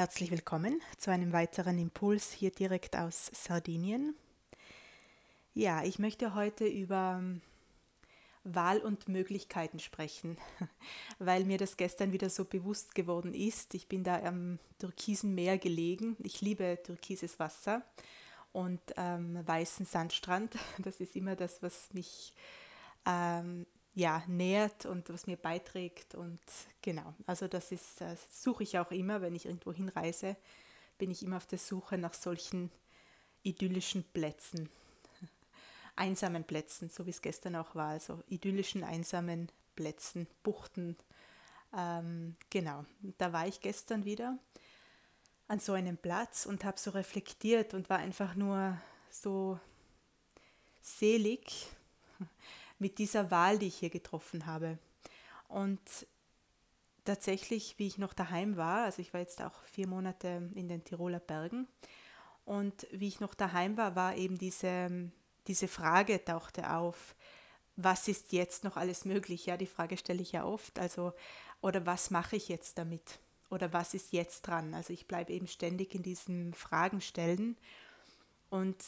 Herzlich willkommen zu einem weiteren Impuls hier direkt aus Sardinien. Ja, ich möchte heute über ähm, Wahl und Möglichkeiten sprechen, weil mir das gestern wieder so bewusst geworden ist. Ich bin da am türkisen Meer gelegen. Ich liebe türkises Wasser und ähm, weißen Sandstrand. Das ist immer das, was mich ähm, ja, nährt und was mir beiträgt. Und genau, also das ist, das suche ich auch immer, wenn ich irgendwo hinreise, bin ich immer auf der Suche nach solchen idyllischen Plätzen, einsamen Plätzen, so wie es gestern auch war, also idyllischen, einsamen Plätzen, Buchten. Ähm, genau, da war ich gestern wieder an so einem Platz und habe so reflektiert und war einfach nur so selig, mit dieser Wahl, die ich hier getroffen habe. Und tatsächlich, wie ich noch daheim war, also ich war jetzt auch vier Monate in den Tiroler Bergen, und wie ich noch daheim war, war eben diese, diese Frage tauchte auf, was ist jetzt noch alles möglich? Ja, die Frage stelle ich ja oft. Also, oder was mache ich jetzt damit? Oder was ist jetzt dran? Also ich bleibe eben ständig in diesen Fragen stellen. Und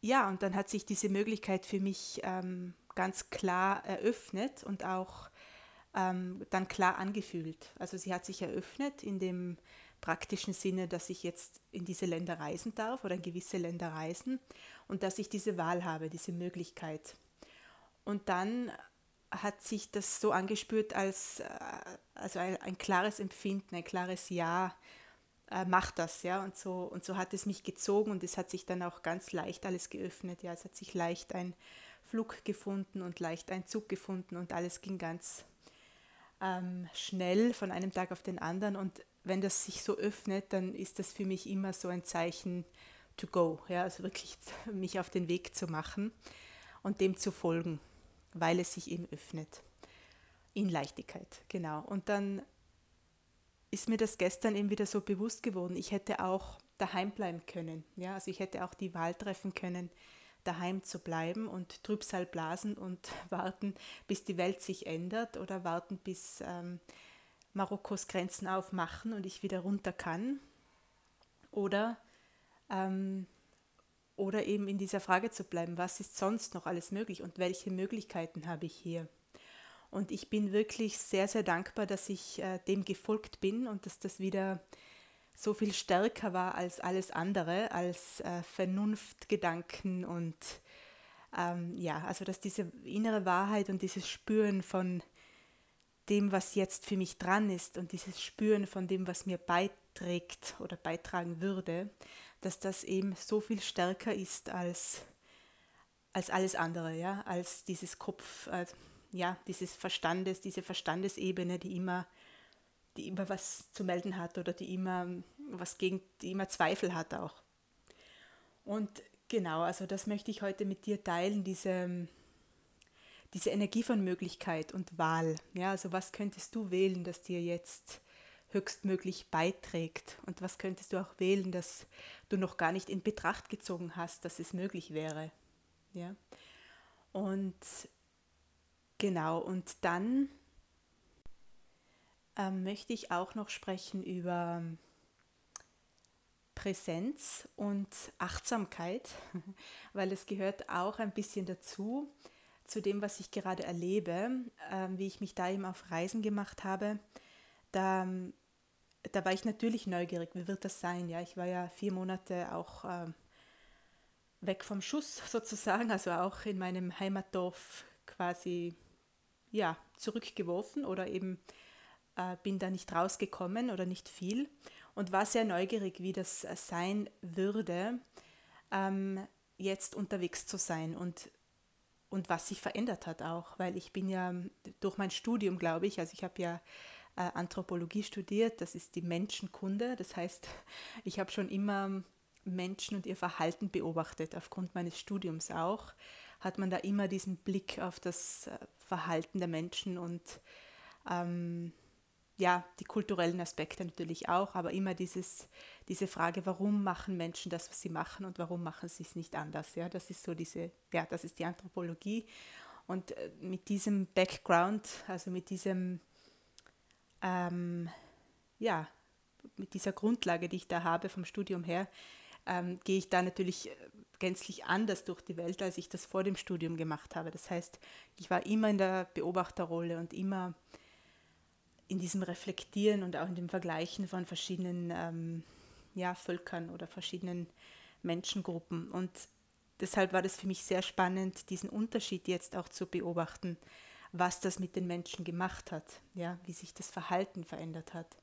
ja, und dann hat sich diese Möglichkeit für mich ähm, ganz klar eröffnet und auch ähm, dann klar angefühlt. Also sie hat sich eröffnet in dem praktischen Sinne, dass ich jetzt in diese Länder reisen darf oder in gewisse Länder reisen und dass ich diese Wahl habe, diese Möglichkeit. Und dann hat sich das so angespürt als äh, also ein, ein klares Empfinden, ein klares Ja äh, mach das, ja. Und so, und so hat es mich gezogen und es hat sich dann auch ganz leicht alles geöffnet, ja. Es hat sich leicht ein Flug gefunden und leicht ein Zug gefunden und alles ging ganz ähm, schnell von einem Tag auf den anderen. Und wenn das sich so öffnet, dann ist das für mich immer so ein Zeichen to go, ja, also wirklich mich auf den Weg zu machen und dem zu folgen, weil es sich eben öffnet. In Leichtigkeit, genau. Und dann ist mir das gestern eben wieder so bewusst geworden. Ich hätte auch daheim bleiben können. Ja, also ich hätte auch die Wahl treffen können, daheim zu bleiben und Trübsal blasen und warten, bis die Welt sich ändert oder warten, bis ähm, Marokkos Grenzen aufmachen und ich wieder runter kann. Oder, ähm, oder eben in dieser Frage zu bleiben, was ist sonst noch alles möglich und welche Möglichkeiten habe ich hier? Und ich bin wirklich sehr, sehr dankbar, dass ich äh, dem gefolgt bin und dass das wieder so viel stärker war als alles andere, als äh, Vernunftgedanken und ähm, ja, also dass diese innere Wahrheit und dieses Spüren von dem, was jetzt für mich dran ist und dieses Spüren von dem, was mir beiträgt oder beitragen würde, dass das eben so viel stärker ist als, als alles andere, ja, als dieses Kopf, als, ja, dieses Verstandes, diese Verstandesebene, die immer, die immer was zu melden hat oder die immer was gegen, die immer Zweifel hat auch. Und genau, also das möchte ich heute mit dir teilen, diese, diese Energie von Möglichkeit und Wahl. Ja, also was könntest du wählen, das dir jetzt höchstmöglich beiträgt und was könntest du auch wählen, das du noch gar nicht in Betracht gezogen hast, dass es möglich wäre. Ja? Und Genau, und dann ähm, möchte ich auch noch sprechen über Präsenz und Achtsamkeit, weil es gehört auch ein bisschen dazu, zu dem, was ich gerade erlebe, ähm, wie ich mich da eben auf Reisen gemacht habe. Da, da war ich natürlich neugierig, wie wird das sein? Ja, ich war ja vier Monate auch äh, weg vom Schuss sozusagen, also auch in meinem Heimatdorf quasi ja, zurückgeworfen oder eben äh, bin da nicht rausgekommen oder nicht viel und war sehr neugierig, wie das sein würde, ähm, jetzt unterwegs zu sein und, und was sich verändert hat auch, weil ich bin ja durch mein Studium, glaube ich, also ich habe ja äh, Anthropologie studiert, das ist die Menschenkunde, das heißt, ich habe schon immer Menschen und ihr Verhalten beobachtet, aufgrund meines Studiums auch hat man da immer diesen Blick auf das äh, Verhalten der Menschen und ähm, ja, die kulturellen Aspekte natürlich auch, aber immer dieses, diese Frage, warum machen Menschen das, was sie machen und warum machen sie es nicht anders? Ja, das ist so diese, ja, das ist die Anthropologie. Und äh, mit diesem Background, also mit diesem, ähm, ja, mit dieser Grundlage, die ich da habe vom Studium her, ähm, gehe ich da natürlich gänzlich anders durch die Welt, als ich das vor dem Studium gemacht habe. Das heißt, ich war immer in der Beobachterrolle und immer in diesem Reflektieren und auch in dem Vergleichen von verschiedenen ähm, ja, Völkern oder verschiedenen Menschengruppen. Und deshalb war das für mich sehr spannend, diesen Unterschied jetzt auch zu beobachten, was das mit den Menschen gemacht hat, ja, wie sich das Verhalten verändert hat.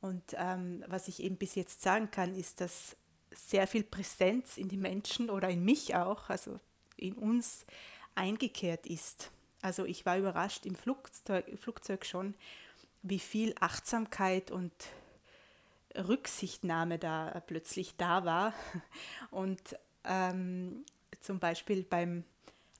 Und ähm, was ich eben bis jetzt sagen kann, ist, dass sehr viel Präsenz in die Menschen oder in mich auch, also in uns eingekehrt ist. Also ich war überrascht im Flugzeug, Flugzeug schon, wie viel Achtsamkeit und Rücksichtnahme da plötzlich da war. Und ähm, zum Beispiel beim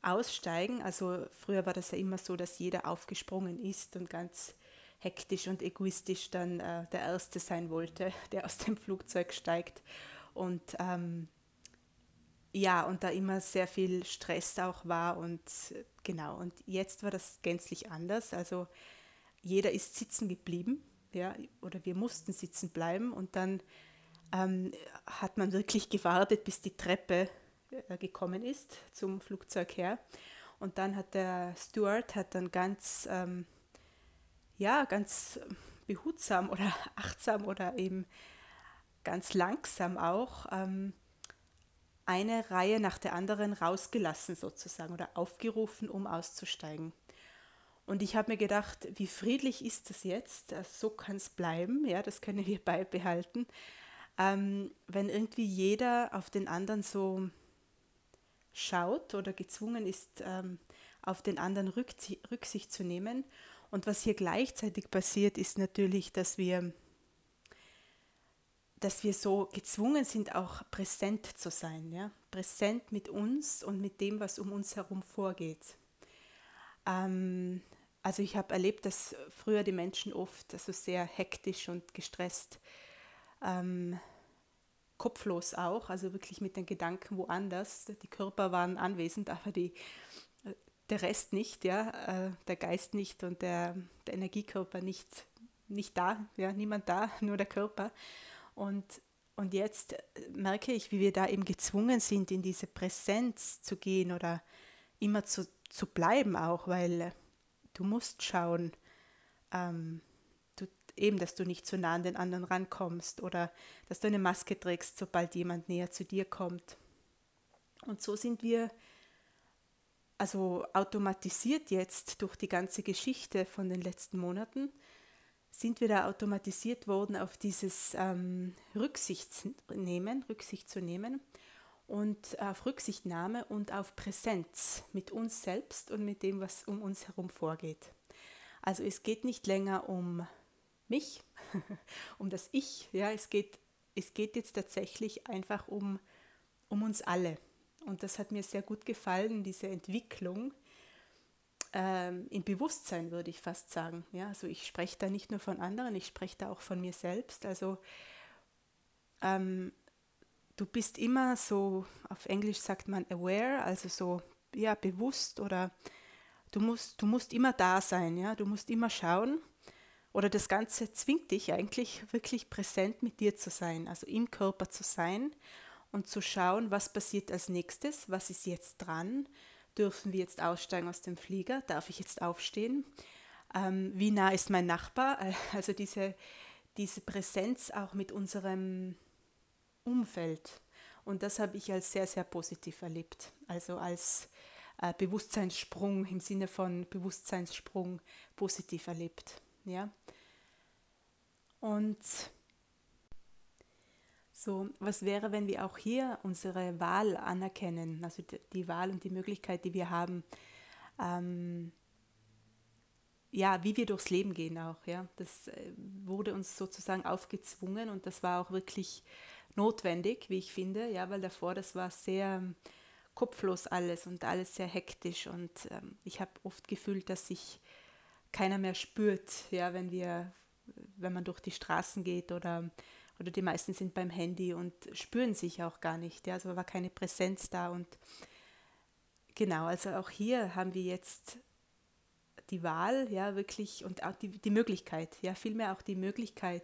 Aussteigen, also früher war das ja immer so, dass jeder aufgesprungen ist und ganz hektisch und egoistisch dann äh, der Erste sein wollte, der aus dem Flugzeug steigt. Und ähm, ja, und da immer sehr viel Stress auch war und genau, und jetzt war das gänzlich anders. Also jeder ist sitzen geblieben, ja, oder wir mussten sitzen bleiben und dann ähm, hat man wirklich gewartet, bis die Treppe äh, gekommen ist zum Flugzeug her. Und dann hat der Steward hat dann ganz, ähm, ja, ganz behutsam oder achtsam oder eben ganz langsam auch ähm, eine Reihe nach der anderen rausgelassen sozusagen oder aufgerufen, um auszusteigen. Und ich habe mir gedacht, wie friedlich ist das jetzt? Äh, so kann es bleiben, ja, das können wir beibehalten. Ähm, wenn irgendwie jeder auf den anderen so schaut oder gezwungen ist, ähm, auf den anderen Rücksicht zu nehmen. Und was hier gleichzeitig passiert, ist natürlich, dass wir dass wir so gezwungen sind, auch präsent zu sein, ja? präsent mit uns und mit dem, was um uns herum vorgeht. Ähm, also ich habe erlebt, dass früher die Menschen oft also sehr hektisch und gestresst, ähm, kopflos auch, also wirklich mit den Gedanken woanders. Die Körper waren anwesend, aber die, der Rest nicht, ja, äh, der Geist nicht und der, der Energiekörper nicht, nicht da, ja, niemand da, nur der Körper. Und, und jetzt merke ich, wie wir da eben gezwungen sind, in diese Präsenz zu gehen oder immer zu, zu bleiben auch, weil du musst schauen, ähm, du, eben, dass du nicht zu nah an den anderen rankommst oder dass du eine Maske trägst, sobald jemand näher zu dir kommt. Und so sind wir also automatisiert jetzt durch die ganze Geschichte von den letzten Monaten sind wir da automatisiert worden, auf dieses ähm, Rücksicht nehmen, Rücksicht zu nehmen und auf Rücksichtnahme und auf Präsenz mit uns selbst und mit dem, was um uns herum vorgeht. Also es geht nicht länger um mich, um das Ich, ja, es geht, es geht jetzt tatsächlich einfach um, um uns alle. Und das hat mir sehr gut gefallen, diese Entwicklung, ähm, im Bewusstsein, würde ich fast sagen. Ja, also ich spreche da nicht nur von anderen, ich spreche da auch von mir selbst. Also ähm, du bist immer so, auf Englisch sagt man aware, also so ja, bewusst oder du musst, du musst immer da sein, ja, du musst immer schauen. Oder das Ganze zwingt dich eigentlich wirklich präsent mit dir zu sein, also im Körper zu sein und zu schauen, was passiert als nächstes, was ist jetzt dran, dürfen wir jetzt aussteigen aus dem Flieger? Darf ich jetzt aufstehen? Ähm, wie nah ist mein Nachbar? Also diese, diese Präsenz auch mit unserem Umfeld. Und das habe ich als sehr, sehr positiv erlebt. Also als äh, Bewusstseinssprung im Sinne von Bewusstseinssprung positiv erlebt. Ja. Und so, was wäre, wenn wir auch hier unsere Wahl anerkennen, also die Wahl und die Möglichkeit, die wir haben, ähm, ja, wie wir durchs Leben gehen auch, ja. Das äh, wurde uns sozusagen aufgezwungen und das war auch wirklich notwendig, wie ich finde, ja, weil davor das war sehr ähm, kopflos alles und alles sehr hektisch und ähm, ich habe oft gefühlt, dass sich keiner mehr spürt, ja, wenn wir, wenn man durch die Straßen geht oder oder die meisten sind beim Handy und spüren sich auch gar nicht. Ja? Also war keine Präsenz da. Und genau, also auch hier haben wir jetzt die Wahl, ja, wirklich und auch die, die Möglichkeit, ja, vielmehr auch die Möglichkeit,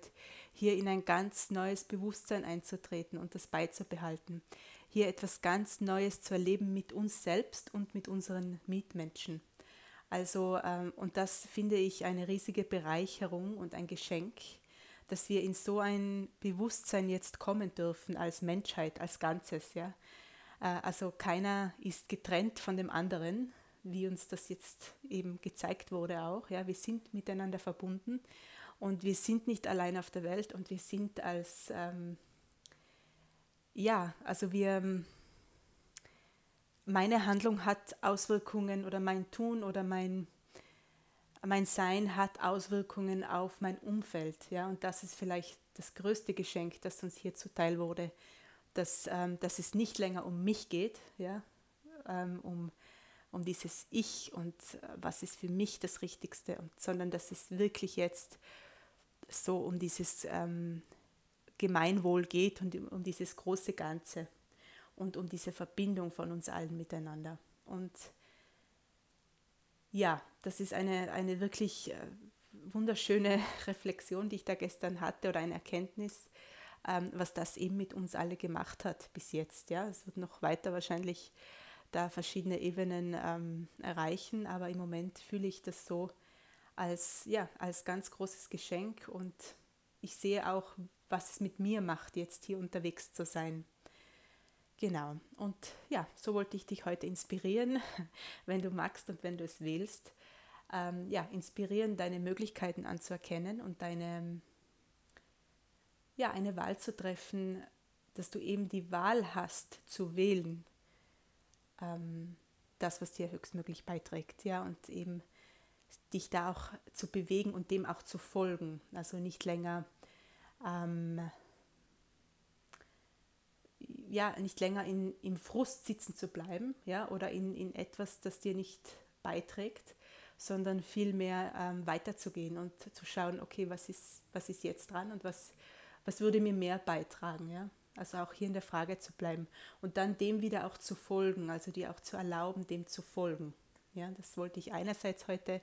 hier in ein ganz neues Bewusstsein einzutreten und das beizubehalten. Hier etwas ganz Neues zu erleben mit uns selbst und mit unseren Mitmenschen. Also, ähm, und das finde ich eine riesige Bereicherung und ein Geschenk, dass wir in so ein Bewusstsein jetzt kommen dürfen als Menschheit, als Ganzes, ja. Äh, also keiner ist getrennt von dem anderen, wie uns das jetzt eben gezeigt wurde auch. Ja, wir sind miteinander verbunden und wir sind nicht allein auf der Welt und wir sind als, ähm, ja, also wir, meine Handlung hat Auswirkungen oder mein Tun oder mein, mein Sein hat Auswirkungen auf mein Umfeld. Ja, und das ist vielleicht das größte Geschenk, das uns hier zuteil wurde, dass, ähm, dass es nicht länger um mich geht, ja, ähm, um um dieses Ich und äh, was ist für mich das Richtigste, sondern dass es wirklich jetzt so um dieses ähm, Gemeinwohl geht und um dieses große Ganze und um diese Verbindung von uns allen miteinander. Und ja, das ist eine, eine wirklich äh, wunderschöne Reflexion, die ich da gestern hatte oder eine Erkenntnis, ähm, was das eben mit uns alle gemacht hat bis jetzt. Ja, es wird noch weiter wahrscheinlich da verschiedene Ebenen ähm, erreichen, aber im Moment fühle ich das so als, ja, als ganz großes Geschenk und ich sehe auch, was es mit mir macht, jetzt hier unterwegs zu sein. Genau, und ja, so wollte ich dich heute inspirieren, wenn du magst und wenn du es willst. Ähm, ja, inspirieren, deine Möglichkeiten anzuerkennen und deine, ja, eine Wahl zu treffen, dass du eben die Wahl hast zu wählen, ähm, das, was dir höchstmöglich beiträgt, ja, und eben dich da auch zu bewegen und dem auch zu folgen. Also nicht länger ähm, ja, nicht länger in, im Frust sitzen zu bleiben, ja, oder in, in etwas, das dir nicht beiträgt, sondern vielmehr ähm, weiterzugehen und zu schauen, okay, was ist, was ist jetzt dran und was, was würde mir mehr beitragen, ja. Also auch hier in der Frage zu bleiben und dann dem wieder auch zu folgen, also dir auch zu erlauben, dem zu folgen. Ja, das wollte ich einerseits heute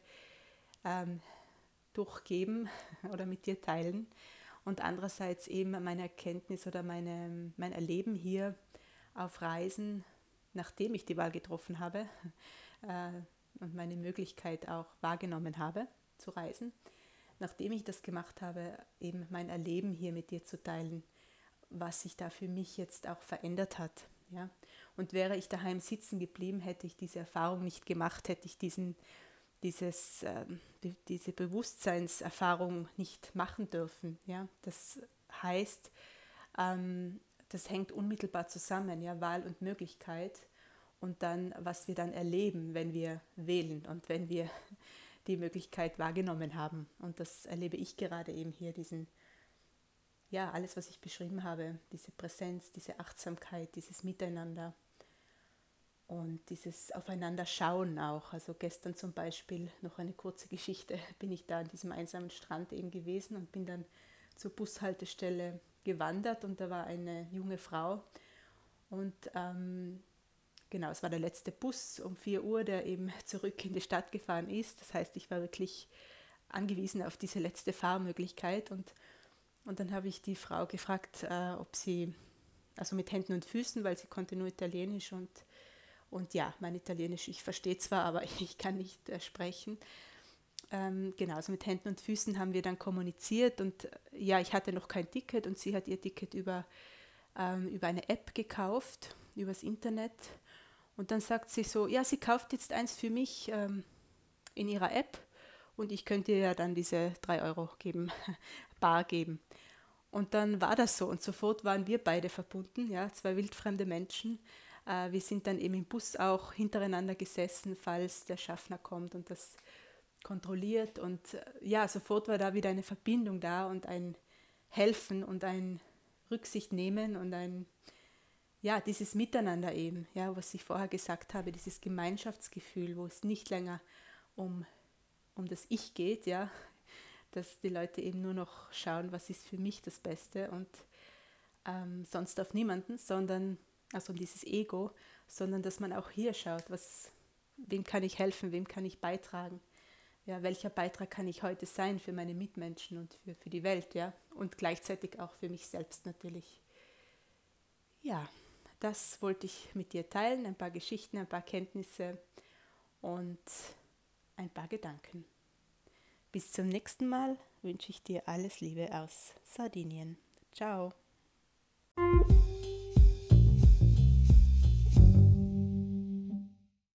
ähm, durchgeben oder mit dir teilen und andererseits eben meine Erkenntnis oder meine, mein Erleben hier auf Reisen, nachdem ich die Wahl getroffen habe äh, und meine Möglichkeit auch wahrgenommen habe zu reisen, nachdem ich das gemacht habe, eben mein Erleben hier mit dir zu teilen was sich da für mich jetzt auch verändert hat. Ja? Und wäre ich daheim sitzen geblieben, hätte ich diese Erfahrung nicht gemacht, hätte ich diesen, dieses, äh, diese Bewusstseinserfahrung nicht machen dürfen. Ja? Das heißt, ähm, das hängt unmittelbar zusammen, ja? Wahl und Möglichkeit und dann, was wir dann erleben, wenn wir wählen und wenn wir die Möglichkeit wahrgenommen haben. Und das erlebe ich gerade eben hier, diesen ja, alles, was ich beschrieben habe, diese Präsenz, diese Achtsamkeit, dieses Miteinander und dieses Aufeinander-Schauen auch. Also gestern zum Beispiel noch eine kurze Geschichte, bin ich da an diesem einsamen Strand eben gewesen und bin dann zur Bushaltestelle gewandert und da war eine junge Frau und ähm, genau, es war der letzte Bus um 4 Uhr, der eben zurück in die Stadt gefahren ist. Das heißt, ich war wirklich angewiesen auf diese letzte Fahrmöglichkeit und und dann habe ich die Frau gefragt, äh, ob sie, also mit Händen und Füßen, weil sie konnte nur Italienisch und, und ja, mein Italienisch, ich verstehe zwar, aber ich kann nicht äh, sprechen. Ähm, genau, also mit Händen und Füßen haben wir dann kommuniziert und äh, ja, ich hatte noch kein Ticket und sie hat ihr Ticket über, ähm, über eine App gekauft, übers Internet. Und dann sagt sie so, ja, sie kauft jetzt eins für mich ähm, in ihrer App und ich könnte ihr ja dann diese drei Euro geben, bar geben. Und dann war das so und sofort waren wir beide verbunden, ja, zwei wildfremde Menschen. Äh, wir sind dann eben im Bus auch hintereinander gesessen, falls der Schaffner kommt und das kontrolliert. Und äh, ja, sofort war da wieder eine Verbindung da und ein Helfen und ein Rücksicht nehmen und ein, ja, dieses Miteinander eben, ja, was ich vorher gesagt habe, dieses Gemeinschaftsgefühl, wo es nicht länger um, um das Ich geht, ja, dass die Leute eben nur noch schauen, was ist für mich das Beste und ähm, sonst auf niemanden, sondern, also dieses Ego, sondern dass man auch hier schaut, was, wem kann ich helfen, wem kann ich beitragen, ja, welcher Beitrag kann ich heute sein für meine Mitmenschen und für, für die Welt, ja, und gleichzeitig auch für mich selbst natürlich. Ja, das wollte ich mit dir teilen, ein paar Geschichten, ein paar Kenntnisse und ein paar Gedanken. Bis zum nächsten Mal wünsche ich dir alles Liebe aus Sardinien. Ciao.